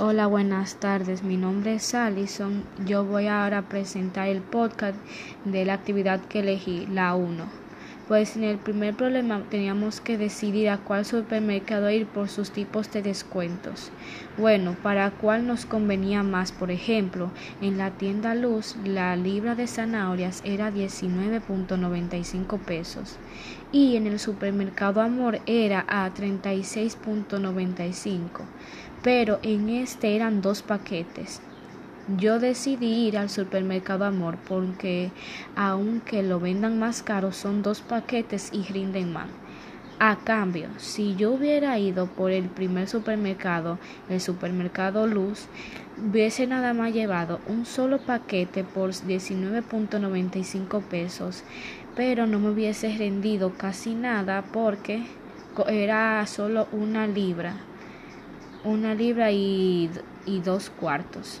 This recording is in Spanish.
Hola, buenas tardes. Mi nombre es Alison. Yo voy ahora a presentar el podcast de la actividad que elegí, la 1. Pues en el primer problema teníamos que decidir a cuál supermercado ir por sus tipos de descuentos. Bueno, para cuál nos convenía más, por ejemplo, en la tienda Luz la libra de zanahorias era 19.95 pesos y en el supermercado Amor era a 36.95, pero en este eran dos paquetes. Yo decidí ir al supermercado Amor porque aunque lo vendan más caro son dos paquetes y rinden más. A cambio, si yo hubiera ido por el primer supermercado, el supermercado Luz, hubiese nada más llevado un solo paquete por 19.95 pesos, pero no me hubiese rendido casi nada porque era solo una libra, una libra y, y dos cuartos.